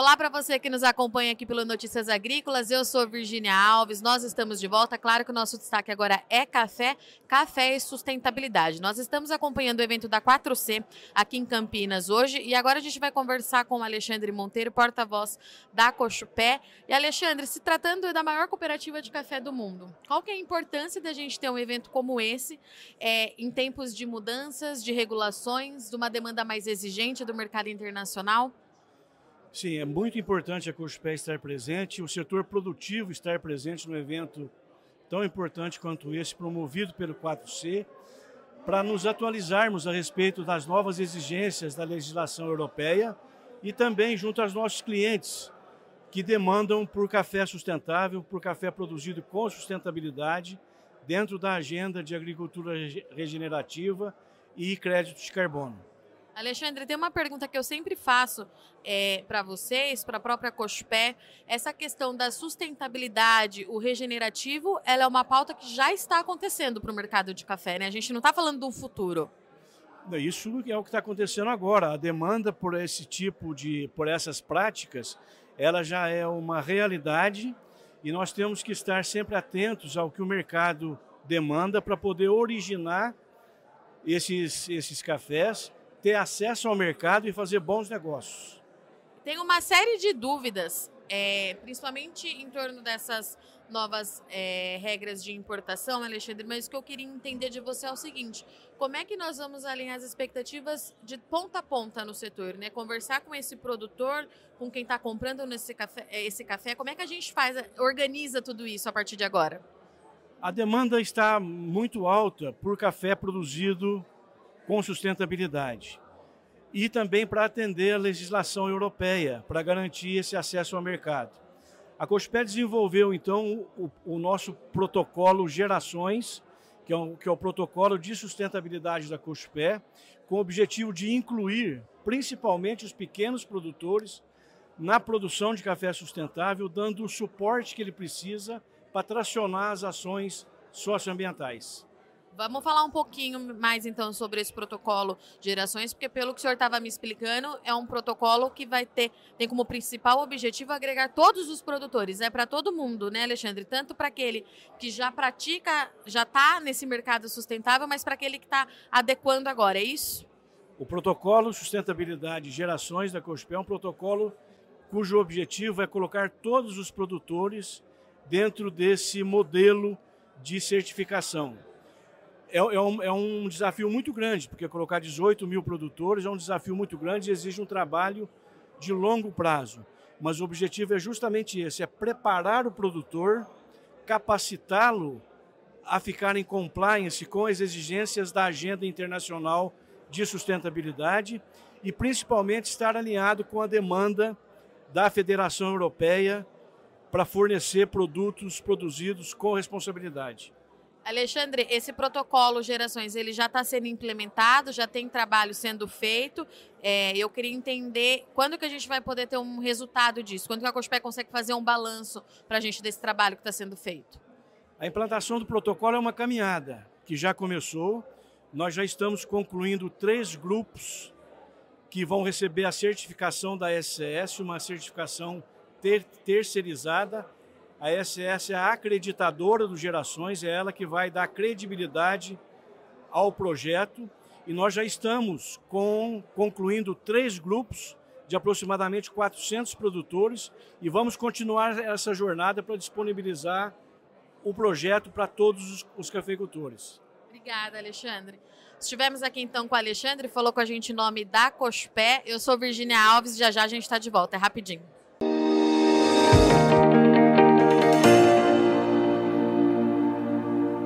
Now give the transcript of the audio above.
Olá para você que nos acompanha aqui pelo Notícias Agrícolas. Eu sou Virginia Alves. Nós estamos de volta. Claro que o nosso destaque agora é café, café e sustentabilidade. Nós estamos acompanhando o evento da 4C aqui em Campinas hoje e agora a gente vai conversar com o Alexandre Monteiro, porta-voz da Cochupé. E Alexandre, se tratando da maior cooperativa de café do mundo, qual que é a importância da gente ter um evento como esse é, em tempos de mudanças, de regulações, de uma demanda mais exigente do mercado internacional? Sim, é muito importante a Cospé estar presente, o setor produtivo estar presente no evento tão importante quanto esse, promovido pelo 4C, para nos atualizarmos a respeito das novas exigências da legislação europeia e também junto aos nossos clientes, que demandam por café sustentável, por café produzido com sustentabilidade, dentro da agenda de agricultura regenerativa e crédito de carbono. Alexandre, tem uma pergunta que eu sempre faço é, para vocês, para a própria Cospé. Essa questão da sustentabilidade, o regenerativo, ela é uma pauta que já está acontecendo para o mercado de café, né? A gente não está falando do futuro. Isso é o que está acontecendo agora. A demanda por esse tipo de, por essas práticas, ela já é uma realidade e nós temos que estar sempre atentos ao que o mercado demanda para poder originar esses, esses cafés ter acesso ao mercado e fazer bons negócios. Tem uma série de dúvidas, é, principalmente em torno dessas novas é, regras de importação, Alexandre, mas o que eu queria entender de você é o seguinte: como é que nós vamos alinhar as expectativas de ponta a ponta no setor, né? Conversar com esse produtor, com quem está comprando nesse café, é, esse café, como é que a gente faz, organiza tudo isso a partir de agora? A demanda está muito alta por café produzido com sustentabilidade. E também para atender a legislação europeia, para garantir esse acesso ao mercado. A COSPE desenvolveu, então, o, o nosso protocolo Gerações, que é, um, que é o protocolo de sustentabilidade da COSPE, com o objetivo de incluir principalmente os pequenos produtores na produção de café sustentável, dando o suporte que ele precisa para tracionar as ações socioambientais. Vamos falar um pouquinho mais então sobre esse protocolo de gerações, porque pelo que o senhor estava me explicando, é um protocolo que vai ter, tem como principal objetivo agregar todos os produtores, é para todo mundo, né, Alexandre? Tanto para aquele que já pratica, já está nesse mercado sustentável, mas para aquele que está adequando agora, é isso? O protocolo Sustentabilidade Gerações da COSPE é um protocolo cujo objetivo é colocar todos os produtores dentro desse modelo de certificação é, é, um, é um desafio muito grande, porque colocar 18 mil produtores é um desafio muito grande e exige um trabalho de longo prazo. Mas o objetivo é justamente esse: é preparar o produtor, capacitá-lo a ficar em compliance com as exigências da agenda internacional de sustentabilidade e principalmente estar alinhado com a demanda da Federação Europeia para fornecer produtos produzidos com responsabilidade. Alexandre, esse protocolo Gerações, ele já está sendo implementado, já tem trabalho sendo feito. É, eu queria entender quando que a gente vai poder ter um resultado disso, quando que a COSPE consegue fazer um balanço para a gente desse trabalho que está sendo feito. A implantação do protocolo é uma caminhada que já começou. Nós já estamos concluindo três grupos que vão receber a certificação da SCS, uma certificação ter terceirizada a SS é a acreditadora do Gerações, é ela que vai dar credibilidade ao projeto e nós já estamos com, concluindo três grupos de aproximadamente 400 produtores e vamos continuar essa jornada para disponibilizar o projeto para todos os, os cafeicultores. Obrigada, Alexandre. Estivemos aqui então com o Alexandre, falou com a gente em nome da Cospé. Eu sou Virginia Alves, já já a gente está de volta, é rapidinho.